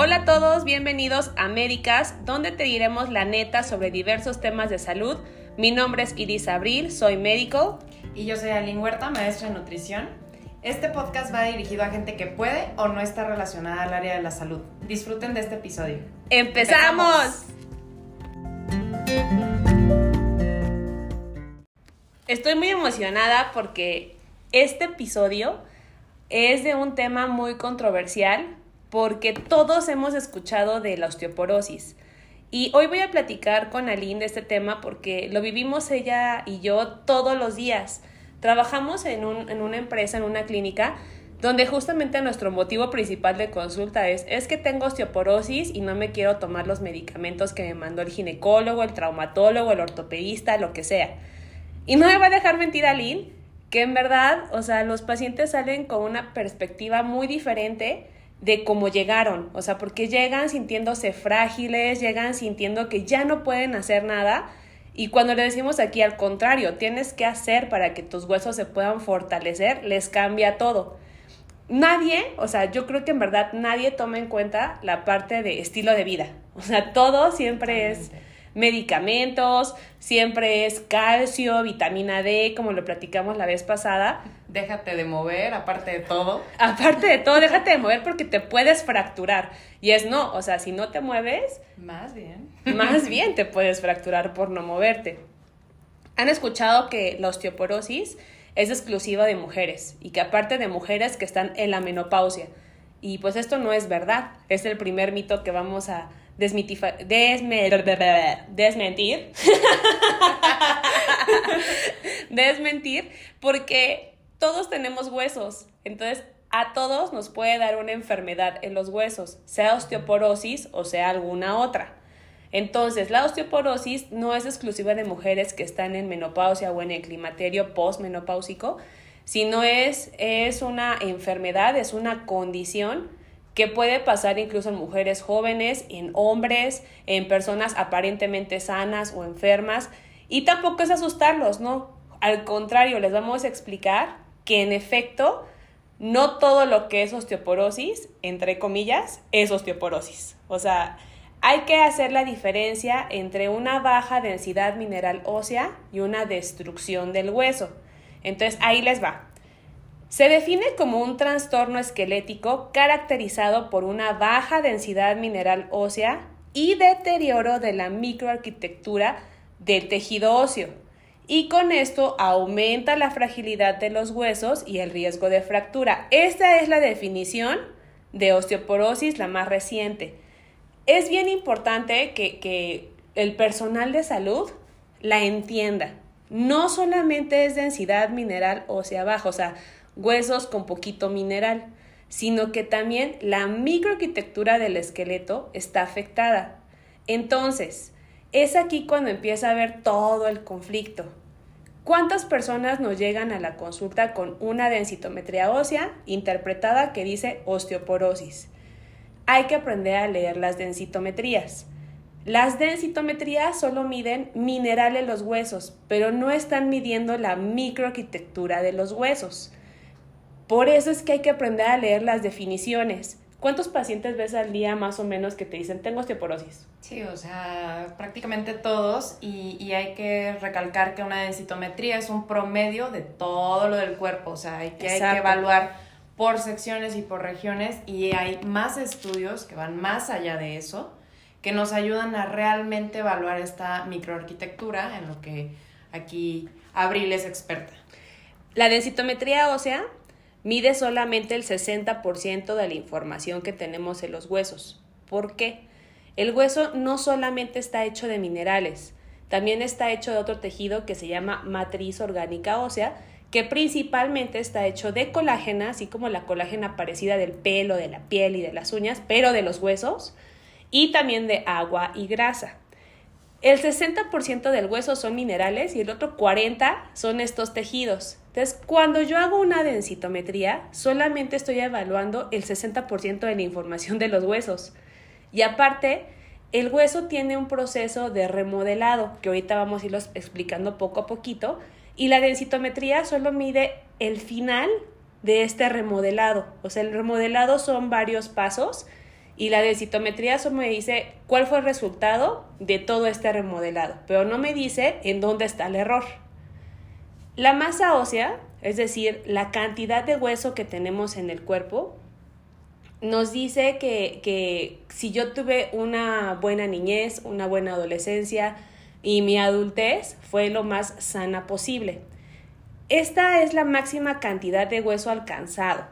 Hola a todos, bienvenidos a Médicas, donde te diremos la neta sobre diversos temas de salud. Mi nombre es Iris Abril, soy médico. Y yo soy Aline Huerta, maestra en nutrición. Este podcast va dirigido a gente que puede o no está relacionada al área de la salud. Disfruten de este episodio. ¡Empezamos! Estoy muy emocionada porque este episodio es de un tema muy controversial porque todos hemos escuchado de la osteoporosis. Y hoy voy a platicar con Aline de este tema porque lo vivimos ella y yo todos los días. Trabajamos en, un, en una empresa, en una clínica, donde justamente nuestro motivo principal de consulta es, es que tengo osteoporosis y no me quiero tomar los medicamentos que me mandó el ginecólogo, el traumatólogo, el ortopedista, lo que sea. Y no me va a dejar mentir Aline, que en verdad, o sea, los pacientes salen con una perspectiva muy diferente de cómo llegaron, o sea, porque llegan sintiéndose frágiles, llegan sintiendo que ya no pueden hacer nada. Y cuando le decimos aquí al contrario, tienes que hacer para que tus huesos se puedan fortalecer, les cambia todo. Nadie, o sea, yo creo que en verdad nadie toma en cuenta la parte de estilo de vida, o sea, todo siempre es medicamentos, siempre es calcio, vitamina D, como lo platicamos la vez pasada. Déjate de mover, aparte de todo. Aparte de todo, déjate de mover porque te puedes fracturar. Y es no, o sea, si no te mueves... Más bien. Más bien te puedes fracturar por no moverte. Han escuchado que la osteoporosis es exclusiva de mujeres y que aparte de mujeres que están en la menopausia. Y pues esto no es verdad. Es el primer mito que vamos a desmentir. desmentir, porque todos tenemos huesos. Entonces, a todos nos puede dar una enfermedad en los huesos, sea osteoporosis o sea alguna otra. Entonces, la osteoporosis no es exclusiva de mujeres que están en menopausia o en el climaterio postmenopáusico, sino es, es una enfermedad, es una condición que puede pasar incluso en mujeres jóvenes, en hombres, en personas aparentemente sanas o enfermas. Y tampoco es asustarlos, ¿no? Al contrario, les vamos a explicar que en efecto no todo lo que es osteoporosis, entre comillas, es osteoporosis. O sea, hay que hacer la diferencia entre una baja densidad mineral ósea y una destrucción del hueso. Entonces, ahí les va. Se define como un trastorno esquelético caracterizado por una baja densidad mineral ósea y deterioro de la microarquitectura del tejido óseo. Y con esto aumenta la fragilidad de los huesos y el riesgo de fractura. Esta es la definición de osteoporosis, la más reciente. Es bien importante que, que el personal de salud la entienda. No solamente es densidad mineral ósea baja, o sea, huesos con poquito mineral, sino que también la microarquitectura del esqueleto está afectada. Entonces, es aquí cuando empieza a ver todo el conflicto. ¿Cuántas personas nos llegan a la consulta con una densitometría ósea interpretada que dice osteoporosis? Hay que aprender a leer las densitometrías. Las densitometrías solo miden mineral en los huesos, pero no están midiendo la microarquitectura de los huesos. Por eso es que hay que aprender a leer las definiciones. ¿Cuántos pacientes ves al día más o menos que te dicen tengo osteoporosis? Sí, o sea, prácticamente todos y, hay que recalcar que una densitometría es un promedio de todo lo del cuerpo, o sea, hay que, hay que evaluar por secciones y por regiones y hay más estudios que van más allá de eso que nos ayudan a realmente evaluar esta microarquitectura en lo que aquí Abril es experta. La densitometría ósea mide solamente el 60% de la información que tenemos en los huesos. ¿Por qué? El hueso no solamente está hecho de minerales, también está hecho de otro tejido que se llama matriz orgánica ósea, que principalmente está hecho de colágena, así como la colágena parecida del pelo, de la piel y de las uñas, pero de los huesos, y también de agua y grasa. El 60% del hueso son minerales y el otro 40% son estos tejidos. Entonces, cuando yo hago una densitometría, solamente estoy evaluando el 60% de la información de los huesos. Y aparte, el hueso tiene un proceso de remodelado, que ahorita vamos a irlo explicando poco a poquito, y la densitometría solo mide el final de este remodelado. O sea, el remodelado son varios pasos Y la densitometría solo me dice cuál fue el resultado de todo este remodelado, pero no me dice en dónde está el error. La masa ósea, es decir, la cantidad de hueso que tenemos en el cuerpo, nos dice que, que si yo tuve una buena niñez, una buena adolescencia y mi adultez fue lo más sana posible. Esta es la máxima cantidad de hueso alcanzado.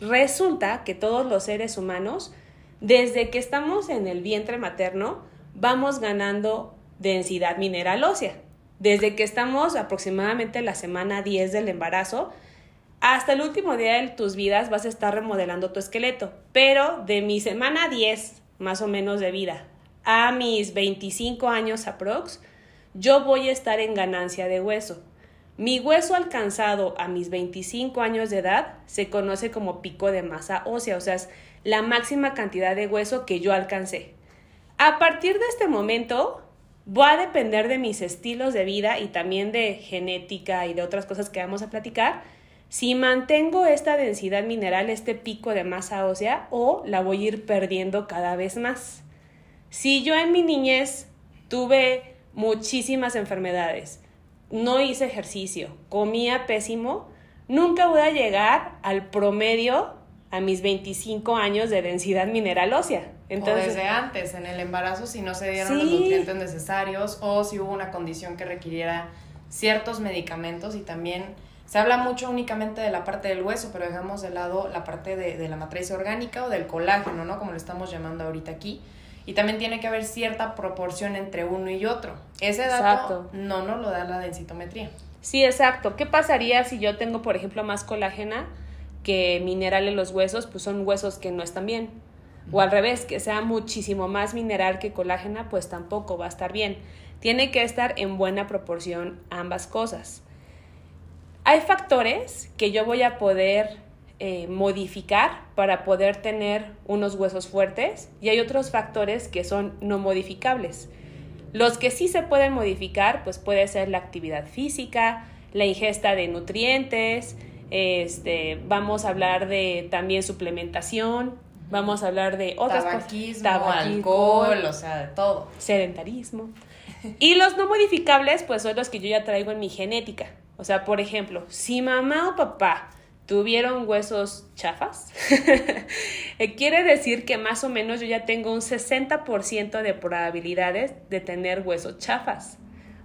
Resulta que todos los seres humanos, desde que estamos en el vientre materno, vamos ganando densidad mineral ósea. Desde que estamos aproximadamente en la semana 10 del embarazo, hasta el último día de tus vidas vas a estar remodelando tu esqueleto. Pero de mi semana 10, más o menos de vida, a mis 25 años aprox, yo voy a estar en ganancia de hueso. Mi hueso alcanzado a mis 25 años de edad se conoce como pico de masa ósea, o sea, es la máxima cantidad de hueso que yo alcancé. A partir de este momento, va a depender de mis estilos de vida y también de genética y de otras cosas que vamos a platicar, si mantengo esta densidad mineral, este pico de masa ósea, o la voy a ir perdiendo cada vez más. Si yo en mi niñez tuve muchísimas enfermedades, no hice ejercicio, comía pésimo, nunca voy a llegar al promedio a mis 25 años de densidad mineral ósea. Entonces, o desde antes, en el embarazo, si no se dieron los nutrientes necesarios o si hubo una condición que requiriera ciertos medicamentos y también se habla mucho únicamente de la parte del hueso, pero dejamos de lado la parte de, de la matriz orgánica o del colágeno, ¿no? Como lo estamos llamando ahorita aquí y también tiene que haber cierta proporción entre uno y otro. Ese dato no nos lo da la densitometría. Sí, exacto. ¿Qué pasaría si yo tengo, por ejemplo, más colágena que mineral en los huesos? Pues son huesos que no están bien. O al revés, que sea muchísimo más mineral que colágena, pues tampoco va a estar bien. Tiene que estar en buena proporción ambas cosas. Hay factores que yo voy a poder eh, modificar para poder tener unos huesos fuertes y hay otros factores que son no modificables. Los que sí se pueden modificar, pues puede ser la actividad física, la ingesta de nutrientes, este, vamos a hablar de también suplementación, vamos a hablar de otras cosas. alcohol, o sea, de todo. Sedentarismo. Y los no modificables, pues son los que yo ya traigo en mi genética. O sea, por ejemplo, si mamá o papá tuvieron huesos chafas, eh, quiere decir que más o menos yo ya tengo un 60% de probabilidades de tener huesos chafas.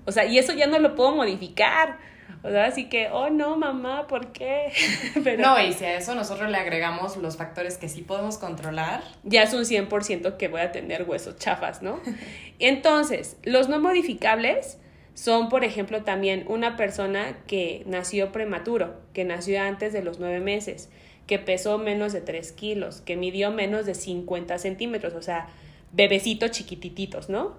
O sea, y eso ya no lo puedo modificar. O sea, así que, oh no, mamá, ¿por qué? Pero, no, y si a eso nosotros le agregamos los factores que sí podemos controlar. Ya es un 100% que voy a tener huesos chafas, ¿no? Entonces, los no modificables son, por ejemplo, también una persona que nació prematuro, que nació antes de los nueve meses, que pesó menos de tres kilos, que midió menos de 50 centímetros, o sea, bebecitos chiquitititos, ¿no?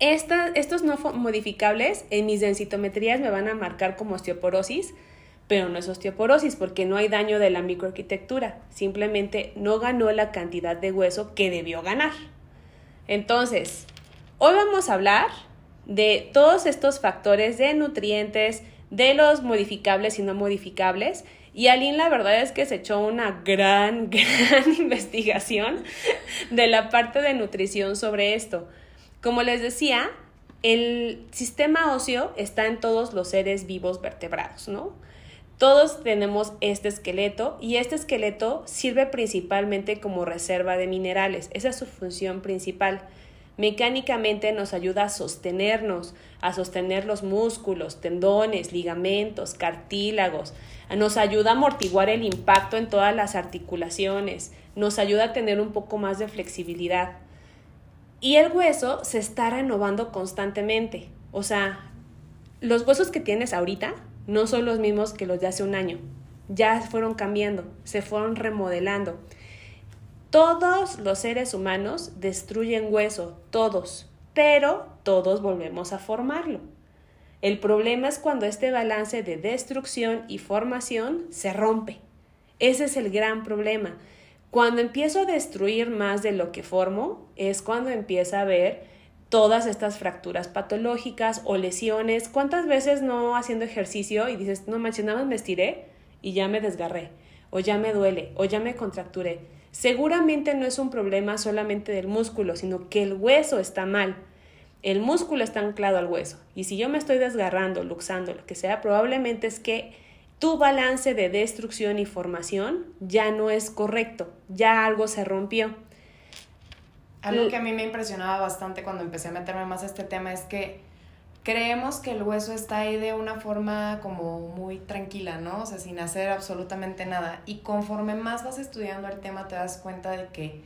Estos no modificables en mis densitometrías me van a marcar como osteoporosis, pero no es osteoporosis porque no hay daño de la microarquitectura, simplemente no ganó la cantidad de hueso que debió ganar. Entonces, hoy vamos a hablar de todos estos factores de nutrientes, de los modificables y no modificables. Y Aline la verdad es que se echó una gran, gran investigación de la parte de nutrición sobre esto. Como les decía, el sistema óseo está en todos los seres vivos vertebrados, ¿no? Todos tenemos este esqueleto y este esqueleto sirve principalmente como reserva de minerales. Esa es su función principal mecánicamente nos ayuda a sostenernos, a sostener los músculos, tendones, ligamentos, cartílagos, nos ayuda a amortiguar el impacto en todas las articulaciones, nos ayuda a tener un poco más de flexibilidad. Y el hueso se está renovando constantemente. O sea, los huesos que tienes ahorita no son los mismos que los de hace un año. Ya fueron cambiando, se fueron remodelando. Todos los seres humanos destruyen hueso, todos, pero todos volvemos a formarlo. El problema es cuando este balance de destrucción y formación se rompe. Ese es el gran problema. Cuando empiezo a destruir más de lo que formo, es cuando empieza a haber todas estas fracturas patológicas o lesiones. ¿Cuántas veces no haciendo ejercicio y dices, no manches, nada más me estiré y ya me desgarré, o ya me duele, o ya me contracturé? seguramente no es un problema solamente del músculo, sino que el hueso está mal. El músculo está anclado al hueso. Y si yo me estoy desgarrando, luxando, lo que sea, probablemente es que tu balance de destrucción y formación ya no es correcto, ya algo se rompió. Algo que a mí me impresionaba bastante cuando empecé a meterme más a este tema es que creemos que el hueso está ahí de una forma como muy tranquila, ¿no? O sea, sin hacer absolutamente nada. Y conforme más vas estudiando el tema te das cuenta de que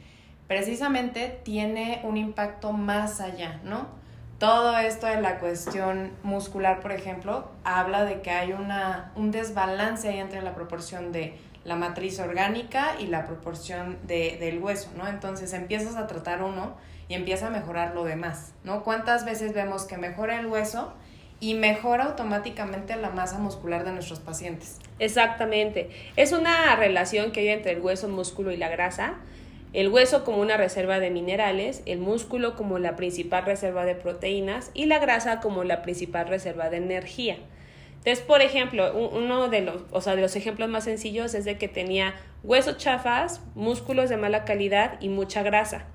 precisamente tiene un impacto más allá, ¿no? Todo esto de la cuestión muscular, por ejemplo, habla de que hay una, un desbalance ahí entre la proporción de la matriz orgánica y la proporción de, del hueso, ¿no? Entonces empiezas a tratar uno y empieza a mejorar lo demás, ¿no? ¿Cuántas veces vemos que mejora el hueso y mejora automáticamente la masa muscular de nuestros pacientes? Exactamente. Es una relación que hay entre el hueso, músculo y la grasa. El hueso como una reserva de minerales, el músculo como la principal reserva de proteínas y la grasa como la principal reserva de energía. Entonces, por ejemplo, uno de los, o sea, de los ejemplos más sencillos es de que tenía huesos chafas, músculos de mala calidad y mucha grasa.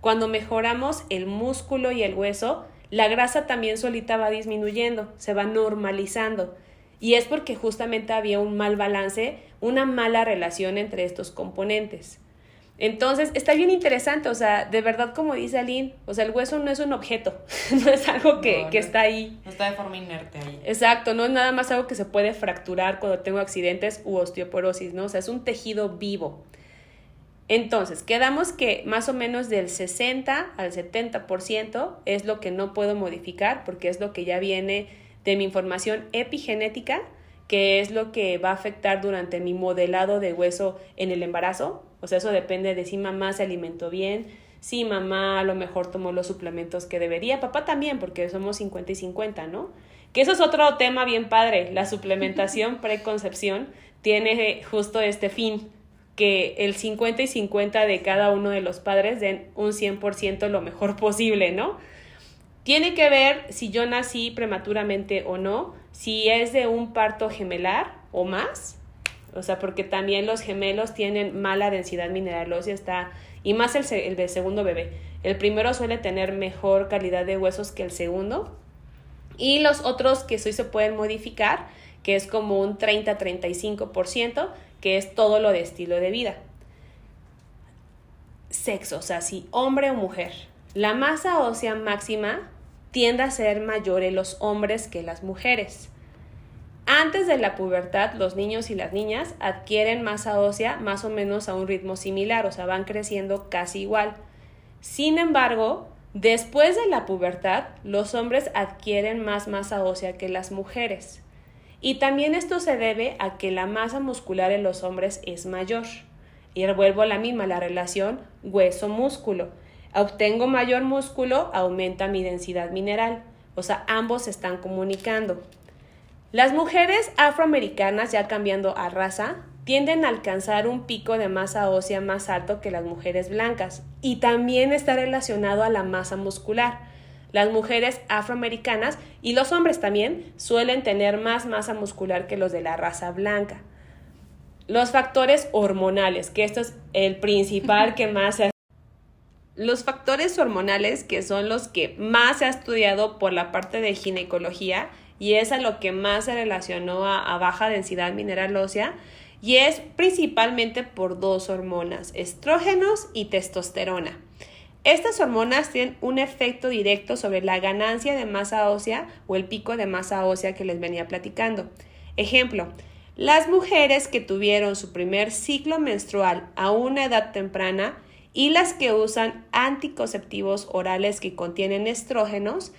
Cuando mejoramos el músculo y el hueso, la grasa también solita va disminuyendo, se va normalizando. Y es porque justamente había un mal balance, una mala relación entre estos componentes. Entonces, está bien interesante, o sea, de verdad como dice Aline, o sea, el hueso no es un objeto, no es algo que, que está ahí. No está de forma inerte ahí. Exacto, no es nada más algo que se puede fracturar cuando tengo accidentes u osteoporosis, ¿no? O sea, es un tejido vivo. Entonces, quedamos que más o menos del 60 al 70% es lo que no puedo modificar porque es lo que ya viene de mi información epigenética, que es lo que va a afectar durante mi modelado de hueso en el embarazo. O sea, eso depende de si mamá se alimentó bien, si mamá a lo mejor tomó los suplementos que debería, papá también, porque somos 50 y 50, ¿no? Que eso es otro tema bien padre. La suplementación preconcepción tiene justo este fin que el 50 y 50 de cada uno de los padres den un 100% lo mejor posible, ¿no? Tiene que ver si yo nací prematuramente o no, si es de un parto gemelar o más, o sea, porque también los gemelos tienen mala densidad mineral ósea, está, y más el, el segundo bebé. El primero suele tener mejor calidad de huesos que el segundo, y los otros que sí se pueden modificar, que es como un 30-35%, que es todo lo de estilo de vida. Sexo, o sea, si hombre o mujer. La masa ósea máxima tiende a ser mayor en los hombres que las mujeres. Antes de la pubertad, los niños y las niñas adquieren masa ósea más o menos a un ritmo similar, o sea, van creciendo casi igual. Sin embargo, después de la pubertad, los hombres adquieren más masa ósea que las mujeres. Y también esto se debe a que la masa muscular en los hombres es mayor. Y vuelvo a la misma, la relación hueso-músculo. Obtengo mayor músculo, aumenta mi densidad mineral. O sea, ambos se están comunicando. Las mujeres afroamericanas, ya cambiando a raza, tienden a alcanzar un pico de masa ósea más alto que las mujeres blancas y también está relacionado a la masa muscular. Las mujeres afroamericanas y los hombres también suelen tener más masa muscular que los de la raza blanca. Los factores hormonales, que esto es el principal que más se los factores hormonales, que son los que más se ha estudiado por la parte de ginecología, y es a lo que más se relacionó a, baja densidad mineral ósea, y es principalmente por dos hormonas, estrógenos y testosterona. Estas hormonas tienen un efecto directo sobre la ganancia de masa ósea o el pico de masa ósea que les venía platicando. Ejemplo, las mujeres que tuvieron su primer ciclo menstrual a una edad temprana y las que usan anticonceptivos orales que contienen estrógenos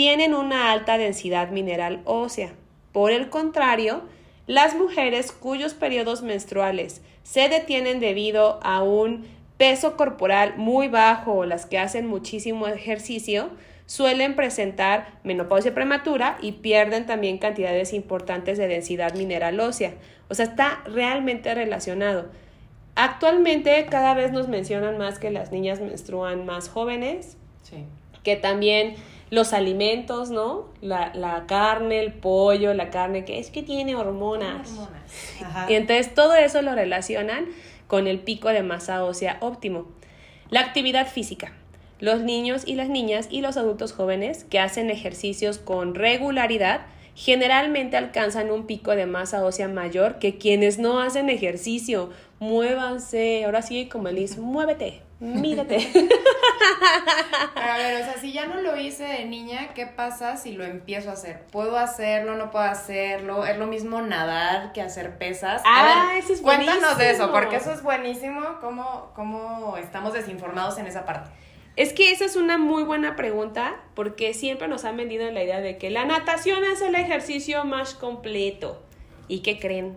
tienen una alta densidad mineral ósea. Por el contrario, las mujeres cuyos periodos menstruales se detienen debido a un peso corporal muy bajo o las que hacen muchísimo ejercicio suelen presentar menopausia prematura y pierden también cantidades importantes de densidad mineral ósea. O sea, está realmente relacionado. Actualmente cada vez nos mencionan más que las niñas menstruan más jóvenes, sí. que también los alimentos, ¿no? La, la, carne, el pollo, la carne, que es que tiene hormonas. hormonas. Y entonces todo eso lo relacionan con el pico de masa ósea óptimo. La actividad física. Los niños y las niñas y los adultos jóvenes que hacen ejercicios con regularidad generalmente alcanzan un pico de masa ósea mayor que quienes no hacen ejercicio. Muévanse, ahora sí como Elis, muévete, mírate. a ver, o sea, si ya no lo hice de niña, ¿qué pasa si lo empiezo a hacer? ¿Puedo hacerlo? ¿No puedo hacerlo? ¿Es lo mismo nadar que hacer pesas? Ah, eso es Cuéntanos de eso, porque eso es buenísimo. ¿Cómo, ¿Cómo estamos desinformados en esa parte? Es que esa es una muy buena pregunta porque siempre nos han vendido la idea de que la natación es el ejercicio más completo. ¿Y qué creen?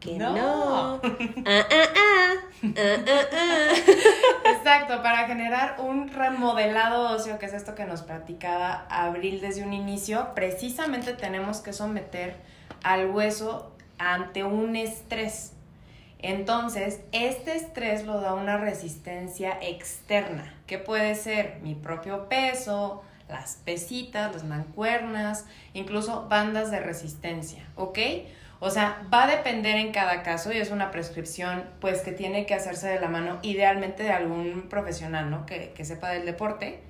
Que no. Ah, ah, ah, Exacto, para generar un remodelado óseo, que es esto que nos platicaba Abril desde un inicio, precisamente tenemos que someter al hueso ante un estrés. Entonces, este estrés lo da una resistencia externa, que puede ser mi propio peso, las pesitas, las mancuernas, incluso bandas de resistencia, ¿ok? O sea, va a depender en cada caso y es una prescripción pues que tiene que hacerse de la mano idealmente de algún profesional, ¿no? Que, que sepa del deporte,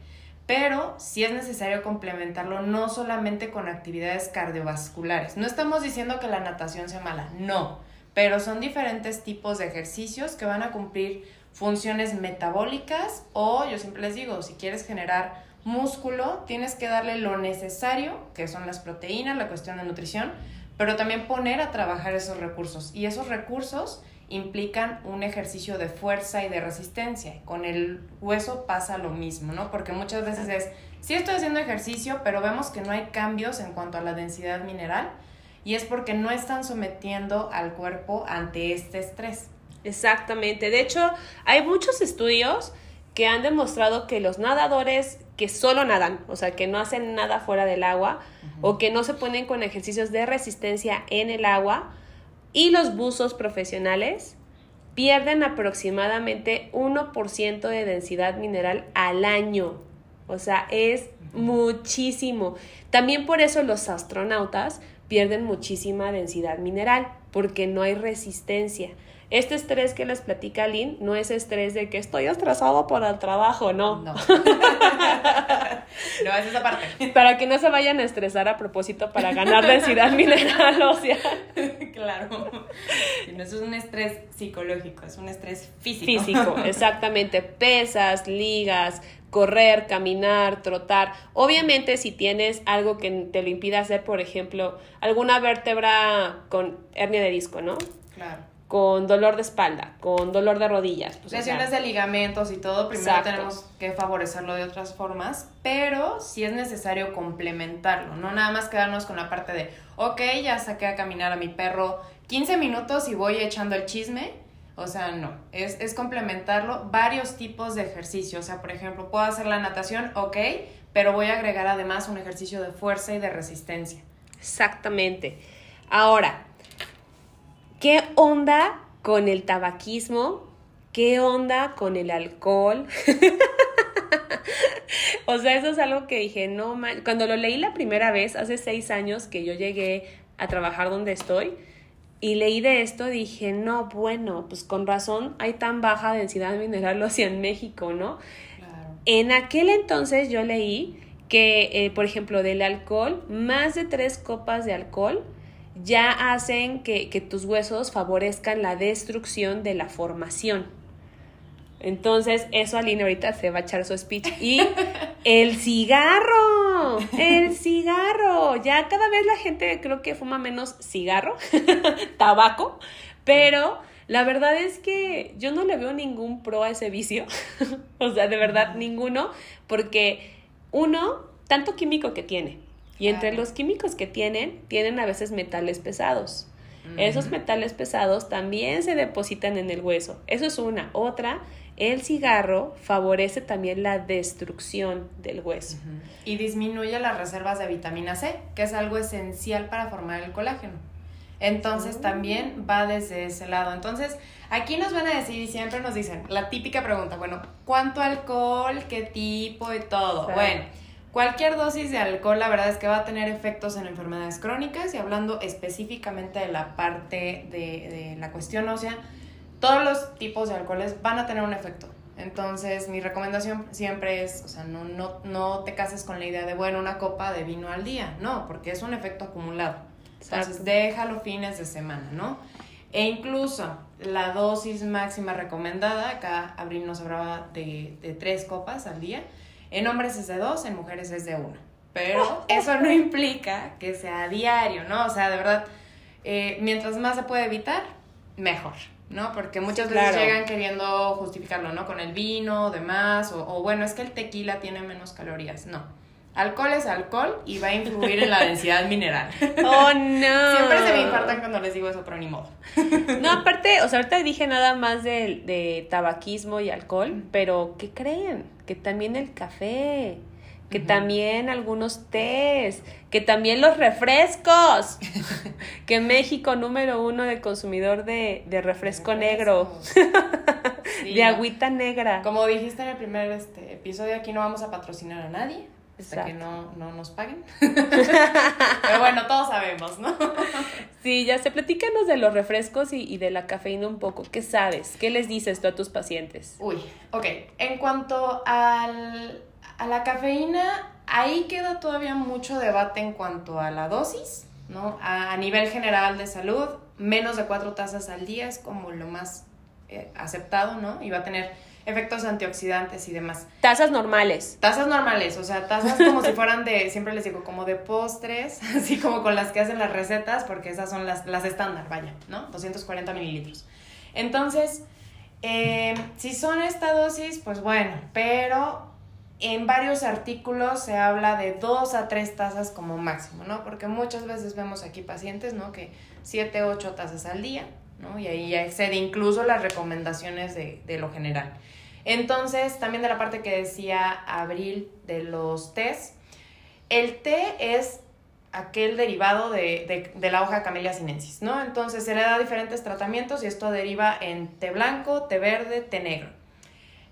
pero sí es necesario complementarlo no solamente con actividades cardiovasculares. No estamos diciendo que la natación sea mala, no pero son diferentes tipos de ejercicios que van a cumplir funciones metabólicas o yo siempre les digo, si quieres generar músculo, tienes que darle lo necesario, que son las proteínas, la cuestión de nutrición, pero también poner a trabajar esos recursos. Y esos recursos implican un ejercicio de fuerza y de resistencia. Con el hueso pasa lo mismo, ¿no? Porque muchas veces es, sí estoy haciendo ejercicio, pero vemos que no hay cambios en cuanto a la densidad mineral y es porque no están sometiendo al cuerpo ante este estrés. Exactamente. De hecho, hay muchos estudios que han demostrado que los nadadores que solo nadan, o sea, que no hacen nada fuera del agua o que no se ponen con ejercicios de resistencia en el agua y los buzos profesionales pierden aproximadamente 1% de densidad mineral al año. O sea, es muchísimo. También por eso los astronautas pierden muchísima densidad mineral porque no hay resistencia. Este estrés que les platica Lynn no es estrés de que estoy estresado por el trabajo, no. No. no, es esa parte. Para que no se vayan a estresar a propósito para ganar densidad mineral o sea. Claro. No es un estrés psicológico, es un estrés físico. Físico, exactamente. Pesas, ligas, correr, caminar, trotar. Obviamente si tienes algo que te lo impida hacer, por ejemplo, alguna vértebra con hernia de disco, ¿no? Claro. Con dolor de espalda, con dolor de rodillas. Pues, Lesiones de ligamentos y todo, primero tenemos que favorecerlo de otras formas, pero sí es necesario complementarlo, no nada más quedarnos con la parte de, ok, ya saqué a caminar a mi perro 15 minutos y voy echando el chisme, o sea, no, es, es complementarlo varios tipos de ejercicios. O sea, por ejemplo, puedo hacer la natación, ok, pero voy a agregar además un ejercicio de fuerza y de resistencia. Exactamente. Ahora, ¿qué onda con el tabaquismo? ¿Qué onda con el alcohol? o sea, eso es algo que dije, no, man. cuando lo leí la primera vez, hace seis años que yo llegué a trabajar donde estoy, y leí de esto, dije, no, bueno, pues con razón hay tan baja densidad mineral ósea en México, ¿no? En aquel entonces yo leí que, eh, por ejemplo, del alcohol, más de tres copas de alcohol ya hacen que, que tus huesos favorezcan la destrucción de la formación. Entonces, eso Aline ahorita se va a echar su speech. Y el cigarro, el cigarro. Ya cada vez la gente creo que fuma menos cigarro, tabaco, pero la verdad es que yo no le veo ningún pro a ese vicio. o sea, de verdad, ninguno, porque uno, tanto químico que tiene. Y entre los químicos que tienen, tienen a veces metales pesados. Esos metales pesados también se depositan en el hueso. Eso es una. Otra el cigarro favorece también la destrucción del hueso. Y disminuye las reservas de vitamina C, que es algo esencial para formar el colágeno. Entonces ah. también va desde ese lado. Entonces, aquí nos van a decir y siempre nos dicen la típica pregunta, bueno, ¿cuánto alcohol? ¿Qué tipo? Y todo. Bueno, cualquier dosis de alcohol la verdad es que va a tener efectos en enfermedades crónicas y hablando específicamente de la parte de, de la cuestión ósea, todos los tipos de alcoholes van a tener un efecto. Entonces, mi recomendación siempre es, o sea, no, no, no te cases con la idea de, bueno, una copa de vino al día, no, porque es un efecto acumulado. Entonces, déjalo fines de semana, ¿no? E incluso la dosis máxima recomendada, acá Abril nos hablaba de, de tres copas al día, en hombres es de dos, en mujeres es de uno. Pero eso no implica que sea diario, ¿no? O sea, de verdad, eh, mientras más se puede evitar, mejor. ¿no? Porque muchas veces llegan queriendo justificarlo, ¿no? Con el vino, demás, o, o bueno, es que el tequila tiene menos calorías. No. Alcohol es alcohol y va a influir en la densidad mineral. Oh, no. Siempre se me infartan cuando les digo eso, pero ni modo. No, aparte, o sea, ahorita dije nada más de, de tabaquismo y alcohol, pero ¿qué creen? Que también el café, que también algunos tés, que también los refrescos, que México número uno de consumidor de, de refresco negro, de agüita negra. Como dijiste en el primer este, episodio, aquí no vamos a patrocinar a nadie. Hasta que no, no nos paguen. Pero bueno, todos sabemos, ¿no? sí, ya sé, platícanos de los refrescos y, y, de la cafeína un poco. ¿Qué sabes? ¿Qué les dices tú a tus pacientes? Uy, ok. En cuanto al, a la cafeína, ahí queda todavía mucho debate en cuanto a la dosis, ¿no? A, a nivel general de salud, menos de cuatro tazas al día es como lo más eh, aceptado, ¿no? Y va a tener efectos antioxidantes y demás. Tazas normales. Tazas normales, o sea, tazas como si fueran de, siempre les digo, como de postres, así como con las que hacen las recetas, porque esas son las, las estándar, vaya, ¿no? 240 mililitros. Entonces, eh, si son esta dosis, pues bueno, pero en varios artículos se habla de dos a tres tazas como máximo, ¿no? Porque muchas veces vemos aquí pacientes, ¿no? Que 7, 8 tazas al día, ¿no? Y ahí ya excede incluso las recomendaciones de, de lo general. Entonces, también de la parte que decía Abril de los tés, el té es aquel derivado de, de, la hoja Camellia sinensis, ¿no? Entonces se le da diferentes tratamientos y esto deriva en té blanco, té verde, té negro.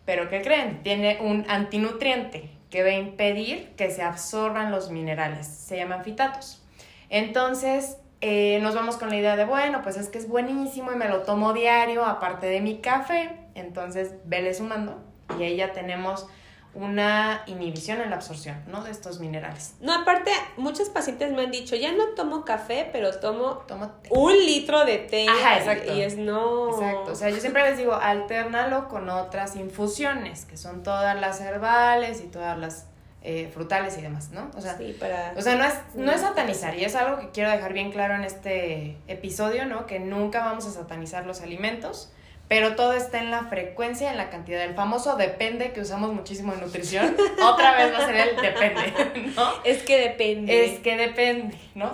Pero ¿qué creen? Tiene un antinutriente que va a impedir que se absorban los minerales. Se llaman fitatos. Entonces, eh, nos vamos con la idea de, bueno, pues es que es buenísimo y me lo tomo diario, aparte de mi café. Entonces, vele sumando y ahí ya tenemos una inhibición en la absorción, ¿no? De estos minerales. No, aparte, muchos pacientes me han dicho, ya no tomo café, pero tomo, tomo un litro de té. Ajá, exacto. Y es no. Exacto. O sea, yo siempre les digo, alternalo con otras infusiones, que son todas las herbales y todas las eh, frutales y demás, ¿no? O sea, sí, para... o sea no, es, no es satanizar, y es algo que quiero dejar bien claro en este episodio, ¿no? Que nunca vamos a satanizar los alimentos, pero todo está en la frecuencia, en la cantidad. El famoso depende que usamos muchísimo en nutrición, otra vez va a ser el depende, ¿no? Es que depende. Es que depende, ¿no?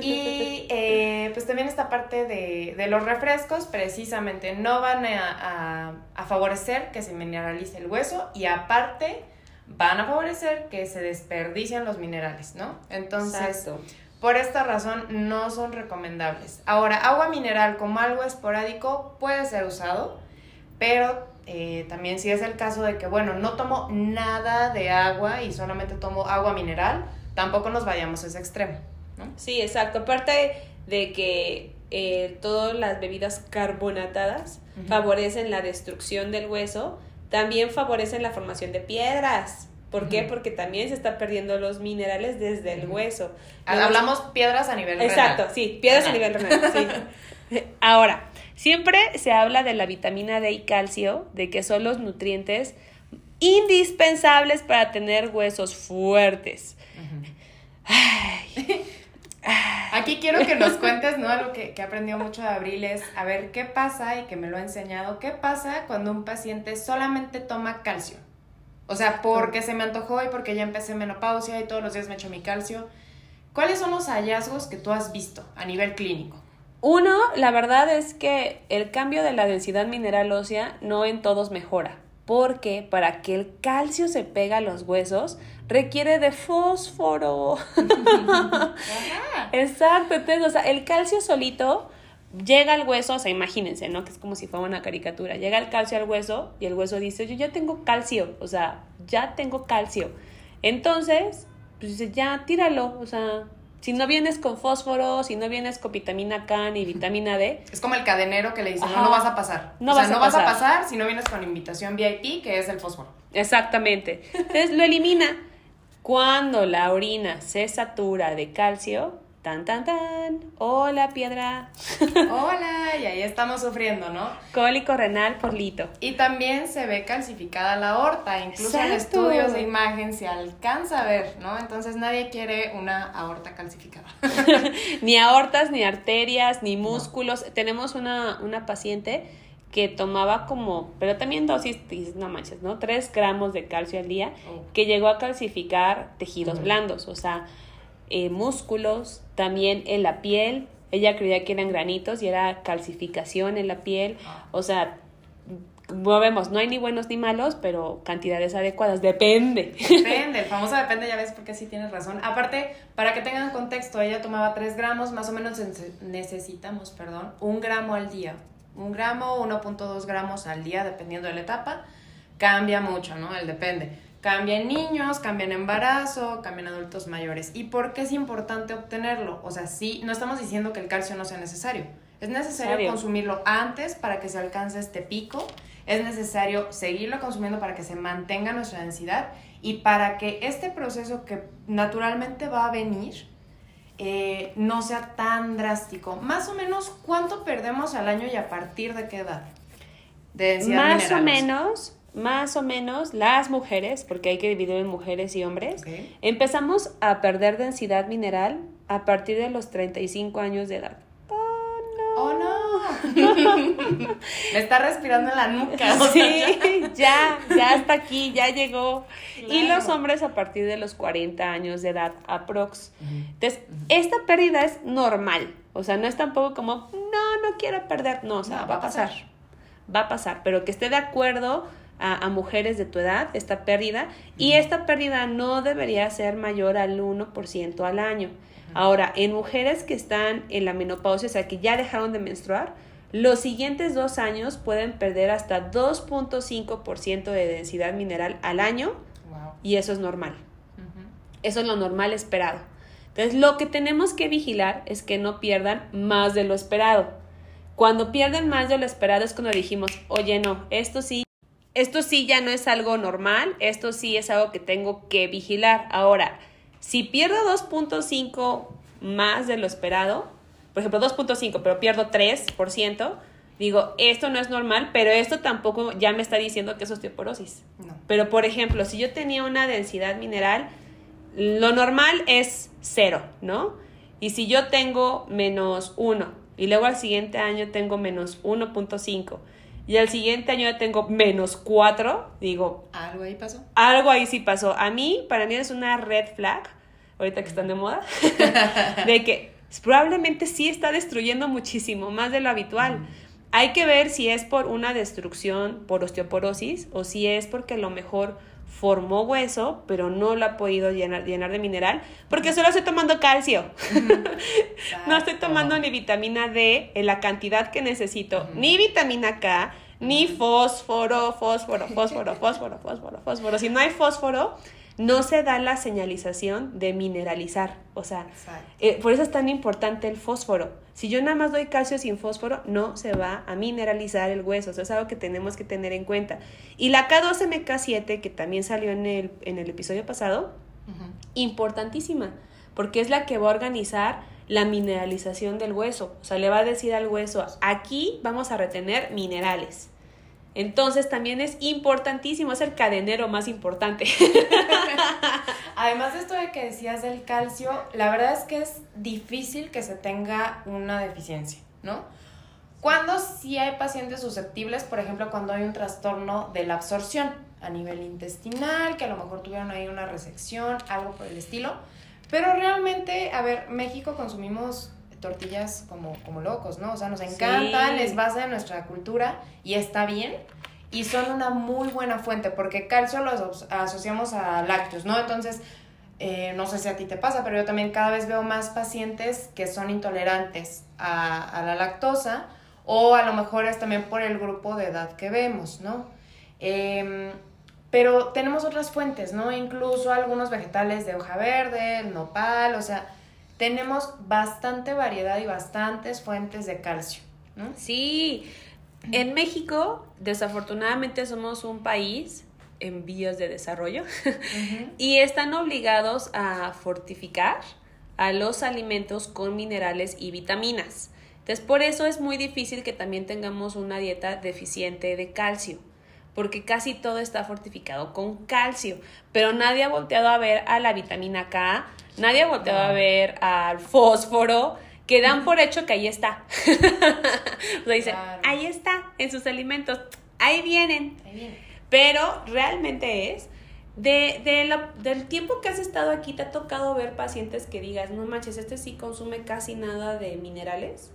Y eh, pues también esta parte de, de, los refrescos, precisamente, no van a, a, a favorecer que se mineralice el hueso y aparte van a favorecer que se desperdician los minerales, ¿no? Entonces, Exacto. Por esta razón no son recomendables. Ahora, agua mineral como algo esporádico puede ser usado, pero eh, también si es el caso de que, bueno, no tomo nada de agua y solamente tomo agua mineral, tampoco nos vayamos a ese extremo, ¿no? Sí, exacto. Aparte de que eh, todas las bebidas carbonatadas uh -huh. favorecen la destrucción del hueso, también favorecen la formación de piedras. ¿Por qué? Porque también se está perdiendo los minerales desde el hueso. Hablamos piedras a nivel Exacto, renal. sí, piedras a nivel renal, sí. Ahora, siempre se habla de la vitamina D y calcio, de que son los nutrientes indispensables para tener huesos fuertes. Ay. Aquí quiero que nos cuentes, ¿no? Algo que, que aprendió mucho de Abril es, a ver, ¿qué pasa? Y que me lo ha enseñado, ¿qué pasa cuando un paciente solamente toma calcio? O sea, porque se me antojó y porque ya empecé menopausia y todos los días me echo mi calcio. ¿Cuáles son los hallazgos que tú has visto a nivel clínico? Uno, la verdad es que el cambio de la densidad mineral ósea no en todos mejora, porque para que el calcio se pegue a los huesos requiere de fósforo. Exacto, entonces, o sea, el calcio solito llega al hueso, o sea, imagínense, ¿no? Que es como si fuera una caricatura. Llega el calcio al hueso y el hueso dice, yo ya tengo calcio, o sea, ya tengo calcio. Entonces, pues dice, ya, tíralo, o sea, Si no vienes con fósforo, si no vienes con vitamina K ni vitamina D. Es como el cadenero que le dice, no, no vas a pasar. No o sea, no vas a pasar si no vienes con invitación VIP, que es el fósforo. Exactamente. Entonces lo elimina. Cuando la orina se satura de calcio, Tan, tan, tan. Hola, piedra. Hola, y ahí estamos sufriendo, ¿no? Cólico renal por lito. Y también se ve calcificada la aorta, incluso en estudios de imagen se alcanza a ver, ¿no? Entonces nadie quiere una aorta calcificada. ni aortas, ni arterias, ni músculos. Tenemos una, una paciente que tomaba como, pero también dosis, no manches, ¿no? Tres gramos de calcio al día, oh. que llegó a calcificar tejidos blandos, o sea, eh, músculos, también en la piel. Ella creía que eran granitos y era calcificación en la piel. Ah. O sea, no vemos, no hay ni buenos ni malos, pero cantidades adecuadas. Depende. Depende, el famoso depende, ya ves, porque sí tienes razón. Aparte, para que tengan contexto, ella tomaba 3 gramos, más o menos necesitamos, perdón, un gramo al día. Un gramo, 1.2 gramos al día, dependiendo de la etapa. Cambia mucho, ¿no? El depende. Cambia en niños, cambia en embarazo, cambia en adultos mayores. ¿Y por qué es importante obtenerlo? O sea, sí, no estamos diciendo que el calcio no sea necesario. Es necesario consumirlo antes para que se alcance este pico. Es necesario seguirlo consumiendo para que se mantenga nuestra densidad y para que este proceso que naturalmente va a venir eh, no sea tan drástico. Más o menos, ¿cuánto perdemos al año y a partir de qué edad? De densidad Más o menos más o menos las mujeres, porque hay que dividir en mujeres y hombres, empezamos a perder densidad mineral a partir de los 35 años de edad. ¡Oh, no! ¡Oh, no! Me está respirando en la nuca. Sí, ya, ya está aquí, ya llegó. Y los hombres a partir de los 40 años de edad, aprox. Entonces, esta pérdida es normal. O sea, no es tampoco como, no, no quiero perder. No, o sea, va, a pasar. Va a pasar, pero que esté de acuerdo a, mujeres de tu edad, esta pérdida, y esta pérdida no debería ser mayor al 1% al año. Ahora, en mujeres que están en la menopausia, o sea, que ya dejaron de menstruar, los siguientes dos años pueden perder hasta 2.5% de densidad mineral al año, y eso es normal. Eso es lo normal esperado. Entonces, lo que tenemos que vigilar es que no pierdan más de lo esperado. Cuando pierden más de lo esperado es cuando dijimos, oye, no, esto sí esto sí ya no es algo normal, esto sí es algo que tengo que vigilar. Ahora, si pierdo 2.5 más de lo esperado, por ejemplo 2.5, pero pierdo 3%, digo, esto no es normal, pero esto tampoco ya me está diciendo que es osteoporosis. Pero, por ejemplo, si yo tenía una densidad mineral, lo normal es cero, ¿no? Y si yo tengo menos 1 y luego al siguiente año tengo menos 1.5 y al siguiente año ya tengo menos cuatro, digo... ¿Algo ahí pasó? Algo ahí sí pasó. A mí, para mí es una red flag, ahorita que están de moda, de que probablemente sí está destruyendo muchísimo más de lo habitual. Hay que ver si es por una destrucción por osteoporosis o si es porque a lo mejor formó hueso, pero no lo ha podido llenar, llenar de mineral, porque solo estoy tomando calcio. no estoy tomando ni vitamina D en la cantidad que necesito, ni vitamina K, ni fósforo, fósforo, fósforo, fósforo, fósforo, fósforo. Si no hay fósforo, no se da la señalización de mineralizar. O sea, eh, por eso es tan importante el fósforo. Si yo nada más doy calcio sin fósforo, no se va a mineralizar el hueso. Eso es algo que tenemos que tener en cuenta. Y la K12MK7, que también salió en el, en el episodio pasado, importantísima, porque es la que va a organizar la mineralización del hueso. O sea, le va a decir al hueso, aquí vamos a retener minerales. Entonces también es importantísimo, es el cadenero más importante. Además de esto de que decías del calcio, la verdad es que es difícil que se tenga una deficiencia, ¿no? Cuando sí hay pacientes susceptibles, por ejemplo, cuando hay un trastorno de la absorción a nivel intestinal, que a lo mejor tuvieron ahí una resección, algo por el estilo. Pero realmente, a ver, México consumimos tortillas como, como locos, ¿no? O sea, nos encantan, es base de nuestra cultura y está bien. Y son una muy buena fuente porque calcio lo asociamos a lácteos, ¿no? Entonces, eh, no sé si a ti te pasa, pero yo también cada vez veo más pacientes que son intolerantes a, la lactosa o a lo mejor es también por el grupo de edad que vemos, ¿no? Em, pero tenemos otras fuentes, ¿no? Incluso algunos vegetales de hoja verde, el nopal, o sea, tenemos bastante variedad y bastantes fuentes de calcio. ¿no? Sí, en México desafortunadamente somos un país en vías de desarrollo y están obligados a fortificar a los alimentos con minerales y vitaminas. Entonces, por eso es muy difícil que también tengamos una dieta deficiente de calcio, porque casi todo está fortificado con calcio, pero nadie ha volteado a ver a la vitamina K, nadie ha volteado a ver al fósforo, que dan por hecho que ahí está. o sea, dicen, ahí está, en sus alimentos, ahí vienen. Ahí. Pero realmente es de, de del tiempo que has estado aquí, ¿te ha tocado ver pacientes que digas, no manches, este sí consume casi nada de minerales?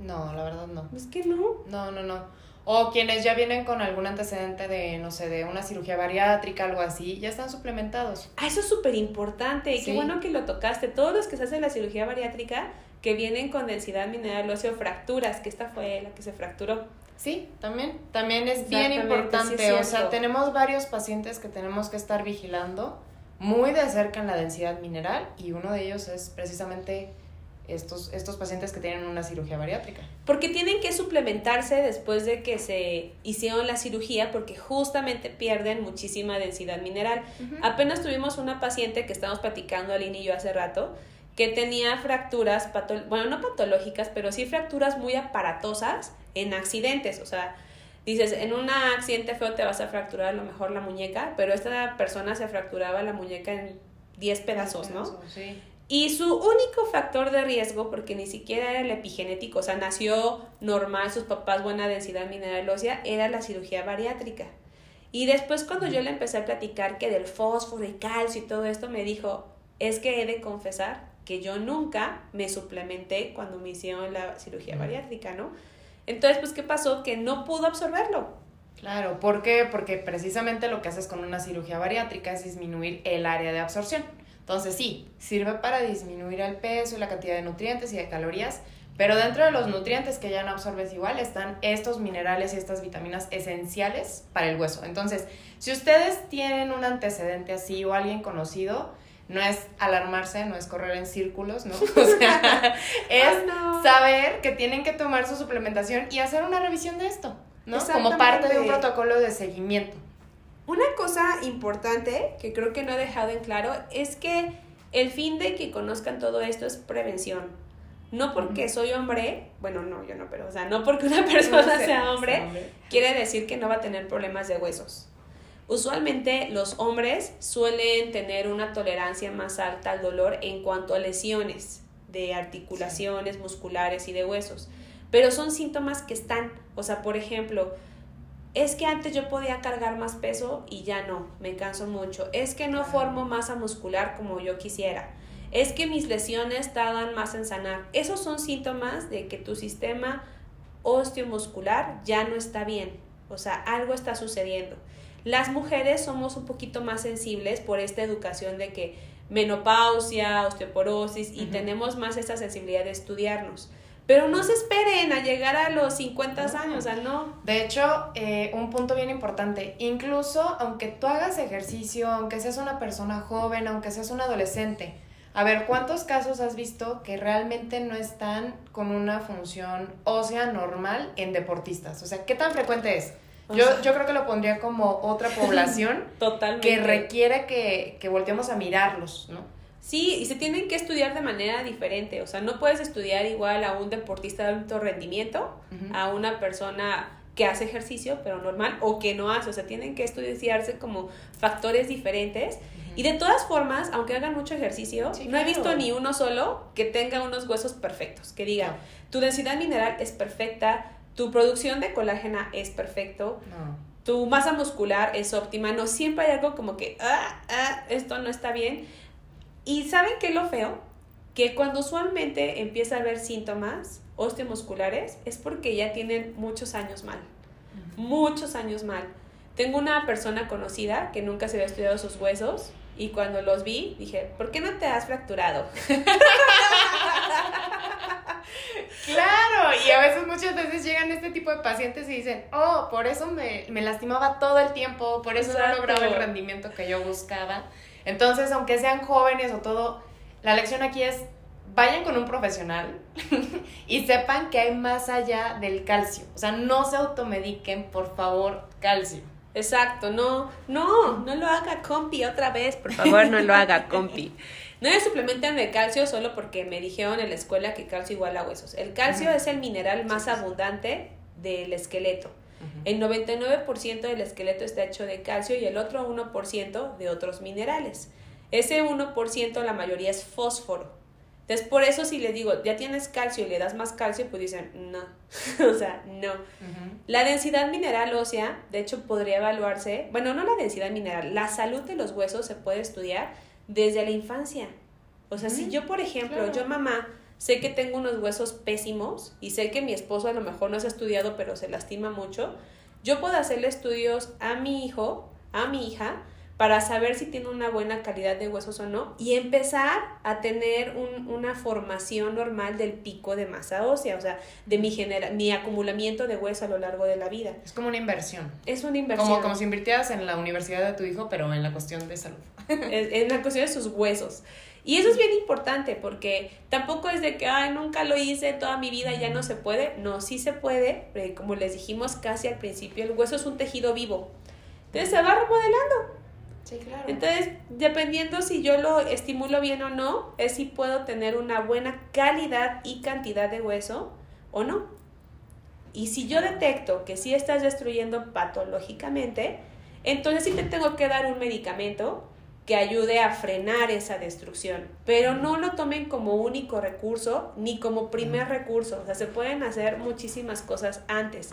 No, la verdad no. Es que no. No, no, no. O quienes ya vienen con algún antecedente de, no sé, de una cirugía bariátrica, algo así, ya están suplementados. Ah, eso es súper importante. Y qué bueno que lo tocaste. Todos los que se hacen la cirugía bariátrica, que vienen con densidad mineral óseo, fracturas, que esta fue la que se fracturó. Sí, también, también es bien importante. o sea, tenemos varios pacientes que tenemos que estar vigilando muy de cerca en la densidad mineral y uno de ellos es precisamente estos, estos pacientes que tienen una cirugía bariátrica. Porque tienen que suplementarse después de que se hicieron la cirugía porque justamente pierden muchísima densidad mineral. Apenas tuvimos una paciente que estábamos platicando Aline y yo hace rato que tenía fracturas, bueno, no patológicas, pero sí fracturas muy aparatosas en accidentes. O sea, dices, en un accidente feo te vas a fracturar a lo mejor la muñeca, pero esta persona se fracturaba la muñeca en 10 pedazos, ¿no? Sí. Y su único factor de riesgo, porque ni siquiera era el epigenético, o sea, nació normal, sus papás buena densidad mineral ósea, era la cirugía bariátrica. Y después cuando yo le empecé a platicar que del fósforo y calcio y todo esto, me dijo, es que he de confesar que yo nunca me suplementé cuando me hicieron la cirugía bariátrica, ¿no? Entonces, pues, ¿qué pasó? Que no pudo absorberlo. Claro, ¿por qué? Porque precisamente lo que haces con una cirugía bariátrica es disminuir el área de absorción. Entonces sí, sirve para disminuir el peso y la cantidad de nutrientes y de calorías, pero dentro de los nutrientes que ya no absorbes igual están estos minerales y estas vitaminas esenciales para el hueso. Entonces, si ustedes tienen un antecedente así o alguien conocido, no es alarmarse, no es correr en círculos, ¿no? O sea, es saber que tienen que tomar su suplementación y hacer una revisión de esto, ¿no? Como parte de un protocolo de seguimiento. Una cosa importante que creo que no he dejado en claro es que el fin de que conozcan todo esto es prevención. No porque soy hombre, bueno, no, yo no, pero, o sea, no porque una persona sea, hombre, quiere decir que no va a tener problemas de huesos. Usualmente los hombres suelen tener una tolerancia más alta al dolor en cuanto a lesiones de articulaciones musculares y de huesos, pero son síntomas que están, o sea, por ejemplo, es que antes yo podía cargar más peso y ya no, me canso mucho. Es que no formo masa muscular como yo quisiera. Es que mis lesiones tardan más en sanar. Esos son síntomas de que tu sistema osteomuscular ya no está bien. O sea, algo está sucediendo. Las mujeres somos un poquito más sensibles por esta educación de que menopausia, osteoporosis y tenemos más esa sensibilidad de estudiarnos. Pero no se esperen a llegar a los 50 años, o sea, no. De hecho, eh, un punto bien importante, incluso aunque tú hagas ejercicio, aunque seas una persona joven, aunque seas un adolescente, a ver, ¿cuántos casos has visto que realmente no están con una función ósea normal en deportistas? O sea, ¿qué tan frecuente es? Yo, yo creo que lo pondría como otra población que requiere que, que volteemos a mirarlos, ¿no? Sí, y se tienen que estudiar de manera diferente. O sea, no puedes estudiar igual a un deportista de alto rendimiento, a una persona que hace ejercicio, pero normal, o que no hace. O sea, tienen que estudiarse como factores diferentes. Y de todas formas, aunque hagan mucho ejercicio, no he visto ni uno solo que tenga unos huesos perfectos. Que diga, tu densidad mineral es perfecta, tu producción de colágena es perfecto. Tu masa muscular es óptima, no siempre hay algo como que, ah, ah, esto no está bien y ¿saben qué es lo feo? Que cuando usualmente empieza a haber síntomas osteomusculares es porque ya tienen muchos años mal. Muchos años mal. Tengo una persona conocida que nunca se había estudiado sus huesos y cuando los vi dije, ¿por qué no te has fracturado? Claro, y a veces muchas veces llegan este tipo de pacientes y dicen, oh, por eso me, lastimaba todo el tiempo, por eso no lograba el rendimiento que yo buscaba. Entonces, aunque sean jóvenes o todo, la lección aquí es vayan con un profesional y sepan que hay más allá del calcio. O sea, no se automediquen, por favor, calcio. Exacto, no, no, no lo haga compi otra vez, por favor, no lo haga compi. No me suplementen de calcio solo porque me dijeron en la escuela que calcio igual a huesos. El calcio es el mineral más abundante del esqueleto. El 99% del esqueleto está hecho de calcio y el otro 1% de otros minerales. Ese 1% la mayoría es fósforo. Entonces, por eso si le digo, ya tienes calcio y le das más calcio, pues dicen, no, o sea, no. La densidad mineral ósea, de hecho, podría evaluarse, bueno, no la densidad mineral, la salud de los huesos se puede estudiar desde la infancia. O sea, si yo, por ejemplo, yo mamá, sé que tengo unos huesos pésimos y sé que mi esposo a lo mejor no se ha estudiado, pero se lastima mucho, yo puedo hacerle estudios a mi hijo, a mi hija, para saber si tiene una buena calidad de huesos o no y empezar a tener un, una formación normal del pico de masa ósea, o sea, de mi, genera mi acumulamiento de hueso a lo largo de la vida. Es como una inversión. Es una inversión. Como, como si invirtieras en la universidad de tu hijo, pero en la cuestión de salud. en, la cuestión de sus huesos. Y eso es bien importante porque tampoco es de que, ay, nunca lo hice toda mi vida, ya no se puede. No, sí se puede. Como les dijimos casi al principio, el hueso es un tejido vivo. Entonces se va remodelando. Entonces, dependiendo si yo lo estimulo bien o no, es si puedo tener una buena calidad y cantidad de hueso o no. Y si yo detecto que sí estás destruyendo patológicamente, entonces sí te tengo que dar un medicamento que ayude a frenar esa destrucción. Pero no lo tomen como único recurso ni como primer recurso. O sea, se pueden hacer muchísimas cosas antes.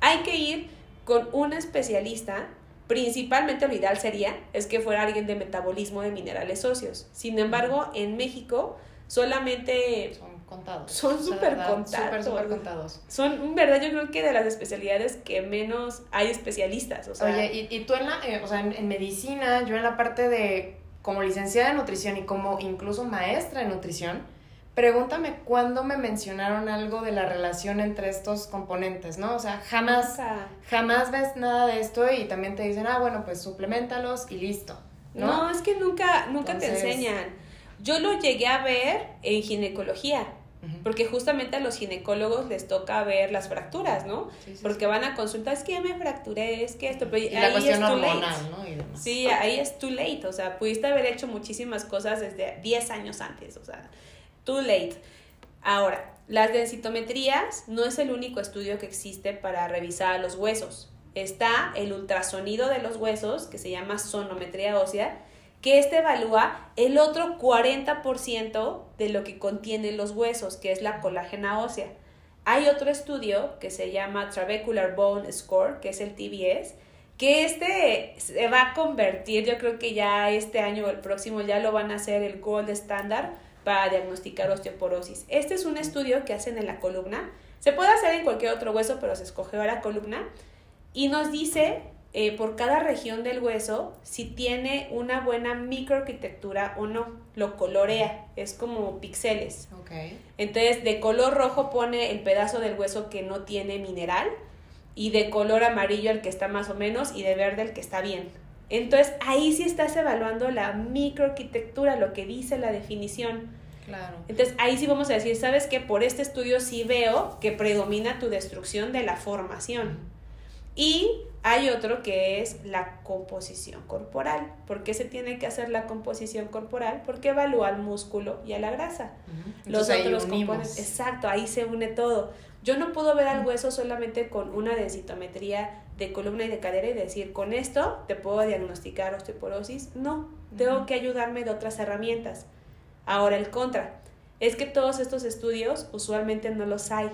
Hay que ir con un especialista Principalmente lo ideal sería es que fuera alguien de metabolismo de minerales óseos. Sin embargo, en México solamente contados. Son súper contados. Súper, contados. Son, en verdad, yo creo que de las especialidades que menos hay especialistas. O sea, Oye, y, y tú en la, eh, o sea, en, medicina, yo en la parte de como licenciada en nutrición y como incluso maestra en nutrición, pregúntame cuándo me mencionaron algo de la relación entre estos componentes, ¿no? O sea, jamás, jamás ves nada de esto y también te dicen, ah, bueno, pues suplementalos y listo. No, no es que nunca, nunca te enseñan. Yo lo llegué a ver en ginecología, porque justamente a los ginecólogos les toca ver las fracturas, ¿no? porque van a consultar, es que ya me fracturé, es que esto, pero y la cuestión hormonal, ¿no? Y Sí, ahí es too late, o sea, pudiste haber hecho muchísimas cosas desde 10 años antes, o sea, Too late. Ahora, las densitometrías no es el único estudio que existe para revisar los huesos. Está el ultrasonido de los huesos, que se llama sonometría ósea, que este evalúa el otro 40% de lo que contienen los huesos, que es la colágena ósea. Hay otro estudio que se llama Trabecular Bone Score, que es el TBS, que este se va a convertir, yo creo que ya este año o el próximo ya lo van a hacer el gold standard para diagnosticar osteoporosis. Este es un estudio que hacen en la columna. Se puede hacer en cualquier otro hueso, pero se escogió la columna. Y nos dice eh, por cada región del hueso si tiene una buena microarquitectura o no. Lo colorea, es como píxeles. Okay. Entonces, de color rojo pone el pedazo del hueso que no tiene mineral y de color amarillo el que está más o menos y de verde el que está bien. Entonces ahí sí estás evaluando la microarquitectura, lo que dice la definición. Claro. Entonces ahí sí vamos a decir, ¿sabes qué? Por este estudio sí veo que predomina tu destrucción de la formación. Y hay otro que es la composición corporal. ¿Por qué se tiene que hacer la composición corporal? Porque evalúa al músculo y a la grasa. Los otros componentes. Exacto, ahí se une todo. Yo no puedo ver al hueso solamente con una densitometría de columna y de cadera y decir, con esto te puedo diagnosticar osteoporosis. No, tengo que ayudarme de otras herramientas. Ahora, el contra es que todos estos estudios usualmente no los hay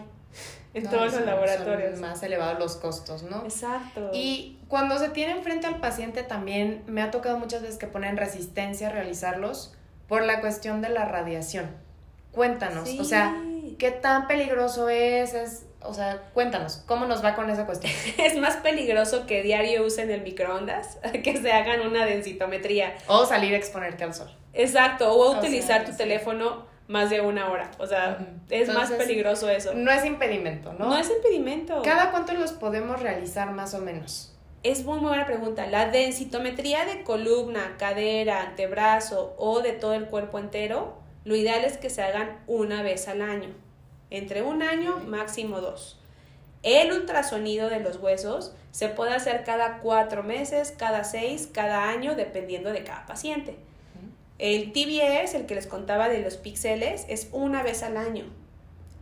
en todos los laboratorios. Son más elevados los costos, ¿no? Exacto. Y cuando se tienen frente al paciente también me ha tocado muchas veces que ponen resistencia a realizarlos por la cuestión de la radiación. Cuéntanos, o sea, ¿qué tan peligroso es? es? O sea, cuéntanos, ¿cómo nos va con esa cuestión? es más peligroso que diario usen el microondas que se hagan una densitometría. O salir a exponerte al sol. Exacto, o, utilizar tu teléfono más de una hora. O sea, es más peligroso eso. No es impedimento, ¿no? No es impedimento. ¿Cada cuánto los podemos realizar más o menos? Es muy, muy buena pregunta. La densitometría de columna, cadera, antebrazo o de todo el cuerpo entero Lo ideal es que se hagan una vez al año, entre un año, máximo dos. El ultrasonido de los huesos se puede hacer cada cuatro meses, cada seis, cada año, dependiendo de cada paciente. El TBS, el que les contaba de los píxeles, es una vez al año.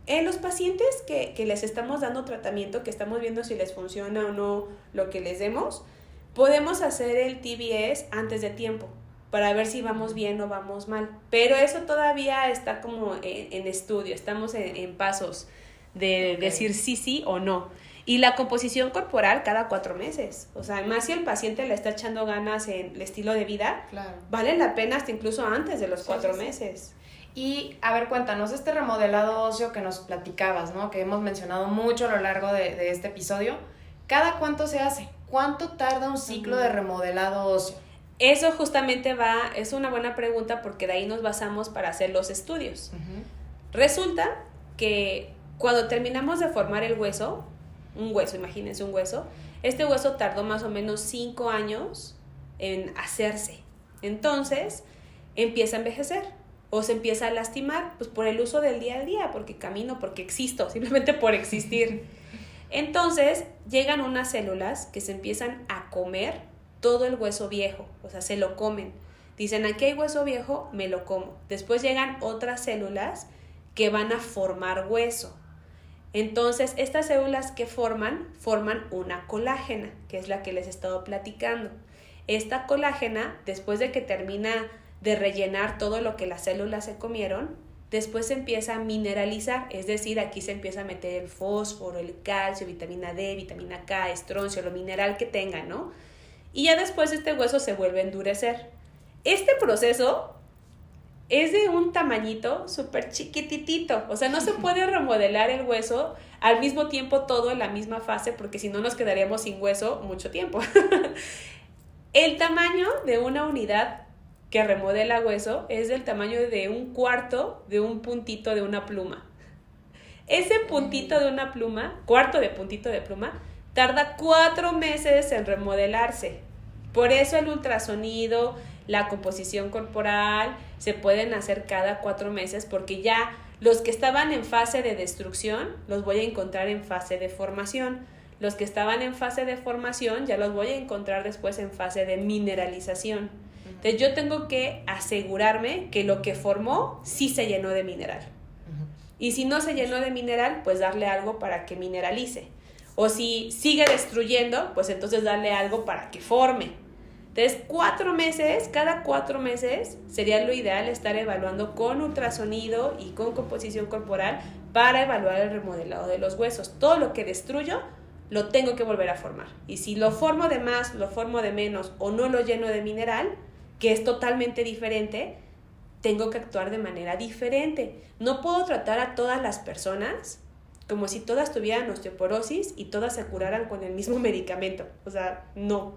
En los pacientes que, que, les estamos dando tratamiento, que estamos viendo si les funciona o no lo que les demos, podemos hacer el TBS antes de tiempo para ver si vamos bien o vamos mal. Pero eso todavía está como en, estudio, estamos en, pasos de decir sí, sí o no. Y la composición corporal cada cuatro meses. O sea, más si el paciente le está echando ganas en el estilo de vida, vale la pena hasta incluso antes de los cuatro meses. Y a ver, cuéntanos, este remodelado óseo que nos platicabas, ¿no? Que hemos mencionado mucho a lo largo de, de este episodio, ¿cada cuánto se hace? ¿Cuánto tarda un ciclo de remodelado óseo? Eso justamente va, es una buena pregunta porque de ahí nos basamos para hacer los estudios. Resulta que cuando terminamos de formar el hueso, un hueso, imagínense un hueso, este hueso tardó más o menos cinco años en hacerse. Entonces, empieza a envejecer o se empieza a lastimar, pues por el uso del día a día, porque camino, porque existo, simplemente por existir. Entonces, llegan unas células que se empiezan a comer todo el hueso viejo, o sea, se lo comen. Dicen, aquí hay hueso viejo, me lo como. Después llegan otras células que van a formar hueso. Entonces, estas células que forman, forman una colágena, que es la que les he estado platicando. Esta colágena, después de que termina de rellenar todo lo que las células se comieron, después se empieza a mineralizar, es decir, aquí se empieza a meter el fósforo, el calcio, vitamina D, vitamina K, estroncio, lo mineral que tenga, ¿no? Y ya después este hueso se vuelve a endurecer. Este proceso es de un tamañito súper chiquititito. O sea, no se puede remodelar el hueso al mismo tiempo todo en la misma fase porque si no nos quedaríamos sin hueso mucho tiempo. el tamaño de una unidad que remodela hueso es del tamaño de un cuarto de un puntito de una pluma. Ese puntito de una pluma, cuarto de puntito de pluma, tarda cuatro meses en remodelarse. Por eso el ultrasonido, la composición corporal, se pueden hacer cada cuatro meses porque ya los que estaban en fase de destrucción los voy a encontrar en fase de formación. Los que estaban en fase de formación ya los voy a encontrar después en fase de mineralización. Entonces yo tengo que asegurarme que lo que formó sí se llenó de mineral. Y si no se llenó de mineral, pues darle algo para que mineralice. O si sigue destruyendo, pues entonces darle algo para que forme. Entonces, cuatro meses, cada cuatro meses sería lo ideal estar evaluando con ultrasonido y con composición corporal para evaluar el remodelado de los huesos. Todo lo que destruyo lo tengo que volver a formar. Y si lo formo de más, lo formo de menos o no lo lleno de mineral, que es totalmente diferente, tengo que actuar de manera diferente. No puedo tratar a todas las personas como si todas tuvieran osteoporosis y todas se curaran con el mismo medicamento. O sea, no.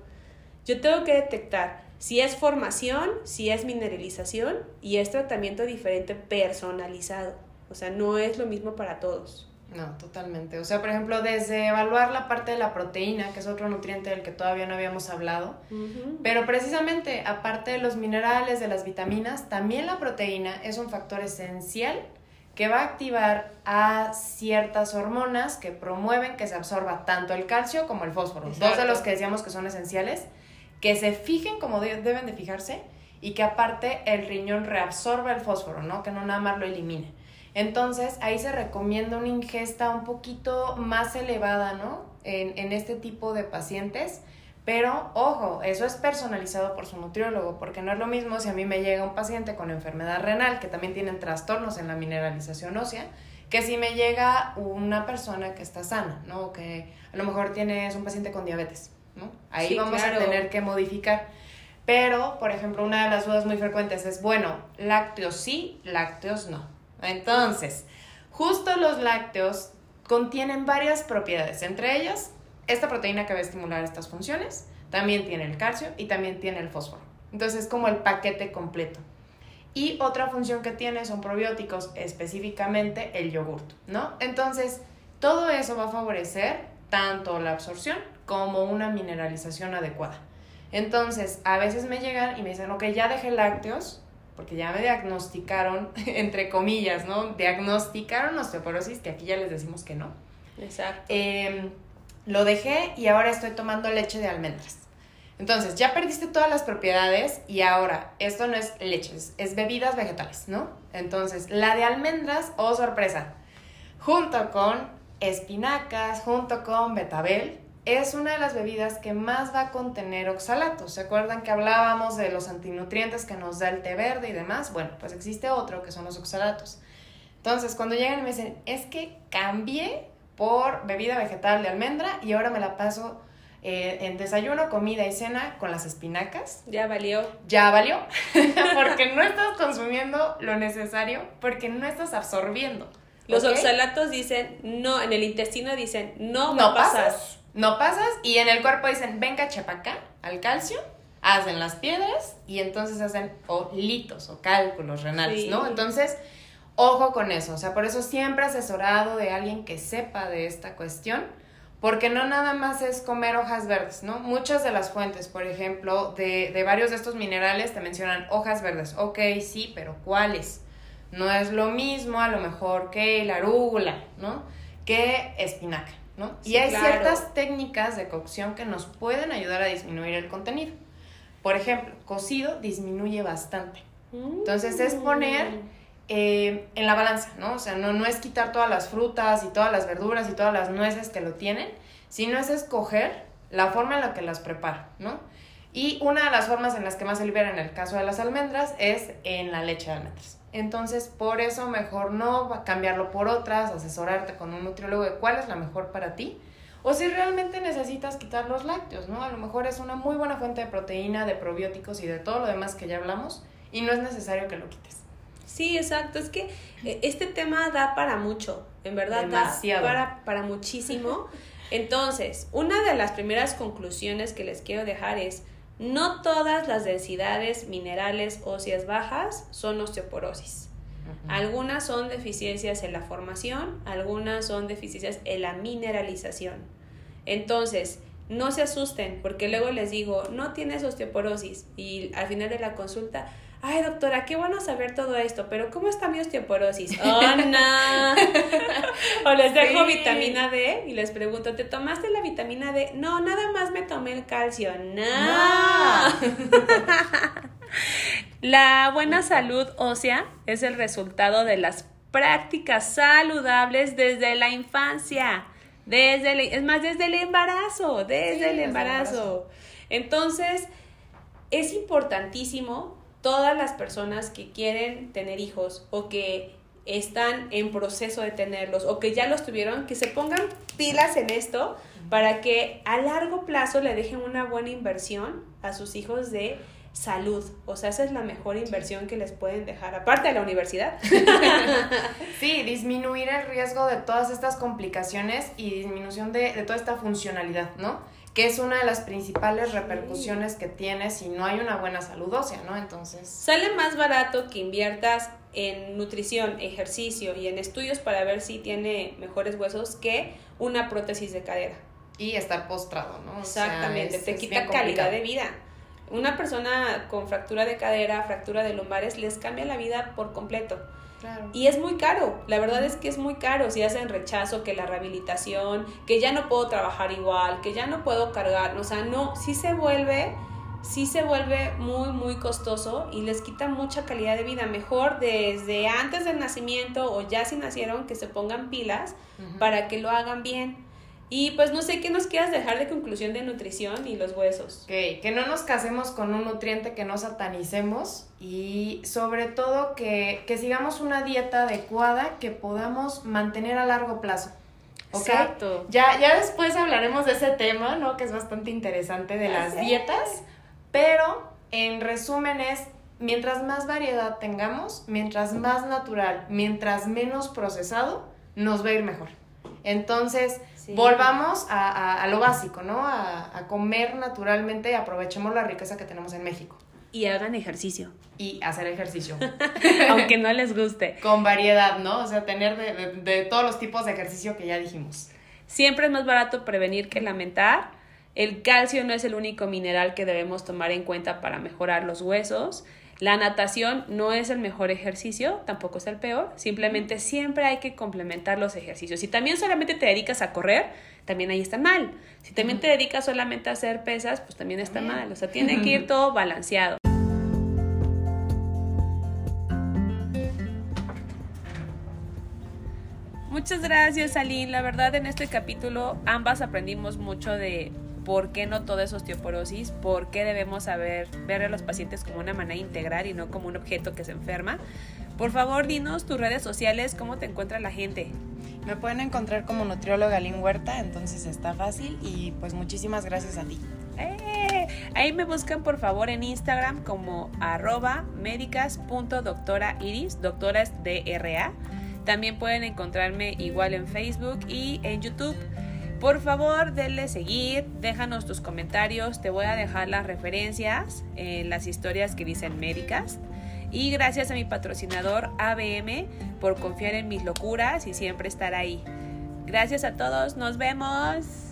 Yo tengo que detectar si es formación, si es mineralización y es tratamiento diferente personalizado. O sea, no es lo mismo para todos. No, totalmente. O sea, por ejemplo, desde evaluar la parte de la proteína, que es otro nutriente del que todavía no habíamos hablado, pero precisamente aparte de los minerales, de las vitaminas, también la proteína es un factor esencial que va a activar a ciertas hormonas que promueven que se absorba tanto el calcio como el fósforo, dos de los que decíamos que son esenciales, que se fijen como deben de fijarse y que aparte el riñón reabsorba el fósforo, ¿no? Que no nada más lo elimine. Entonces, ahí se recomienda una ingesta un poquito más elevada, ¿no? En, este tipo de pacientes pero, ojo, eso es personalizado por su nutriólogo, porque no es lo mismo si a mí me llega un paciente con enfermedad renal, que también tienen trastornos en la mineralización ósea, que si me llega una persona que está sana, ¿no? Que a lo mejor tienes un paciente con diabetes, ¿no? Ahí vamos a tener que modificar. Pero, por ejemplo, una de las dudas muy frecuentes es, bueno, lácteos sí, lácteos no. Entonces, justo los lácteos contienen varias propiedades, entre ellas esta proteína que va a estimular estas funciones también tiene el calcio y también tiene el fósforo. Entonces es como el paquete completo. Y otra función que tiene son probióticos, específicamente el yogurt, ¿no? Entonces, todo eso va a favorecer tanto la absorción como una mineralización adecuada. Entonces, a veces me llegan y me dicen, ok, ya dejé lácteos, porque ya me diagnosticaron, entre comillas, ¿no? Diagnosticaron osteoporosis, que aquí ya les decimos que no. Exacto. Em, lo dejé y ahora estoy tomando leche de almendras. Entonces, ya perdiste todas las propiedades y ahora esto no es leche, es bebidas vegetales, ¿no? Entonces, la de almendras, oh sorpresa, junto con espinacas, junto con betabel, es una de las bebidas que más va a contener oxalatos. ¿Se acuerdan que hablábamos de los antinutrientes que nos da el té verde y demás? Bueno, pues existe otro que son los oxalatos. Entonces, cuando llegan y me dicen, es que cambié por bebida vegetal de almendra y ahora me la paso eh, en desayuno, comida y cena con las espinacas. Ya valió. Ya valió, porque no estás consumiendo lo necesario, porque no estás absorbiendo. Los oxalatos dicen, no, en el intestino dicen, no, no pasas no pasas y en el cuerpo dicen, venga, chapacá, al calcio, hacen las piedras y entonces hacen litos o cálculos renales, ¿no? Entonces, ojo con eso, o sea, por eso siempre asesorado de alguien que sepa de esta cuestión, porque no nada más es comer hojas verdes, ¿no? Muchas de las fuentes, por ejemplo, de, de varios de estos minerales te mencionan hojas verdes, ok, sí, pero ¿cuáles? No es lo mismo a lo mejor que la arúgula, ¿no? Que espinaca y hay ciertas técnicas de cocción que nos pueden ayudar a disminuir el contenido. Por ejemplo, cocido disminuye bastante. Entonces es poner eh, en la balanza, ¿no? O sea, no, no es quitar todas las frutas y todas las verduras y todas las nueces que lo tienen, sino es escoger la forma en la que las prepara, ¿no? Y una de las formas en las que más se libera en el caso de las almendras es en la leche de almendras. Entonces, por eso mejor no cambiarlo por otras, asesorarte con un nutriólogo de cuál es la mejor para ti. O si realmente necesitas quitar los lácteos, ¿no? A lo mejor es una muy buena fuente de proteína, de probióticos y de todo lo demás que ya hablamos y no es necesario que lo quites. Sí, exacto. Es que eh, este tema da para mucho, en verdad Demasiado. da para, para muchísimo. Entonces, una de las primeras conclusiones que les quiero dejar es, no todas las densidades minerales óseas bajas son osteoporosis. Algunas son deficiencias en la formación, algunas son deficiencias en la mineralización. Entonces, no se asusten porque luego les digo, no tienes osteoporosis y al final de la consulta, ay doctora, qué bueno saber todo esto, pero ¿cómo está mi osteoporosis? Oh, no. o les dejo vitamina D y les pregunto, ¿te tomaste la vitamina D? No, nada más me tomé el calcio. No. la buena salud ósea es el resultado de las prácticas saludables desde la infancia. Desde es más, desde el embarazo, desde el embarazo. Entonces, es importantísimo todas las personas que quieren tener hijos o que están en proceso de tenerlos o que ya los tuvieron, que se pongan pilas en esto para que a largo plazo le dejen una buena inversión a sus hijos de salud. O sea, esa es la mejor inversión que les pueden dejar, aparte de la universidad. sí, disminuir el riesgo de todas estas complicaciones y disminución de, de toda esta funcionalidad, ¿no? Que es una de las principales repercusiones que tiene si no hay una buena salud ósea, ¿no? Entonces... Sale más barato que inviertas en nutrición, ejercicio y en estudios para ver si tiene mejores huesos que una prótesis de cadera. Y estar postrado, ¿no? Exactamente, te quita calidad de vida. Una persona con fractura de cadera, fractura de lumbares, les cambia la vida por completo. Y es muy caro, la verdad es que es muy caro si hacen rechazo, que la rehabilitación, que ya no puedo trabajar igual, que ya no puedo cargar, o sea, no, sí se vuelve, sí se vuelve muy, muy costoso y les quita mucha calidad de vida. Mejor desde antes del nacimiento o ya si nacieron que se pongan pilas para que lo hagan bien. Y pues no sé qué nos quieras dejar de conclusión de nutrición y los huesos. que no nos casemos con un nutriente, que no satanicemos y sobre todo que, sigamos una dieta adecuada que podamos mantener a largo plazo. Exacto. Ya, ya después hablaremos de ese tema, ¿no? Que es bastante interesante de las dietas, pero en resumen es, mientras más variedad tengamos, mientras más natural, mientras menos procesado, nos va a ir mejor. Entonces, volvamos a, lo básico, ¿no? A, a comer naturalmente y aprovechemos la riqueza que tenemos en México. Y hagan ejercicio. Y hacer ejercicio. Aunque no les guste. Con variedad, ¿no? O sea, tener de, de, todos los tipos de ejercicio que ya dijimos. Siempre es más barato prevenir que lamentar. El calcio no es el único mineral que debemos tomar en cuenta para mejorar los huesos. La natación no es el mejor ejercicio, tampoco es el peor, simplemente siempre hay que complementar los ejercicios. Si también solamente te dedicas a correr, también ahí está mal. Si también te dedicas solamente a hacer pesas, pues también está mal. O sea, tiene que ir todo balanceado. Muchas gracias, Aline. La verdad, en este capítulo ambas aprendimos mucho de por qué no todo es osteoporosis, por qué debemos saber ver a los pacientes como una manera integral y no como un objeto que se enferma. Por favor, dinos tus redes sociales, cómo te encuentra la gente. Me pueden encontrar como nutrióloga Lin Huerta, entonces está fácil y pues muchísimas gracias a ti. ¡Eh! Ahí me buscan por favor en Instagram como arroba iris, doctora es DRA. También pueden encontrarme igual en Facebook y en YouTube. Por favor, denle seguir, déjanos tus comentarios, te voy a dejar las referencias en las historias que dicen médicas. Y gracias a mi patrocinador ABM por confiar en mis locuras y siempre estar ahí. Gracias a todos, nos vemos.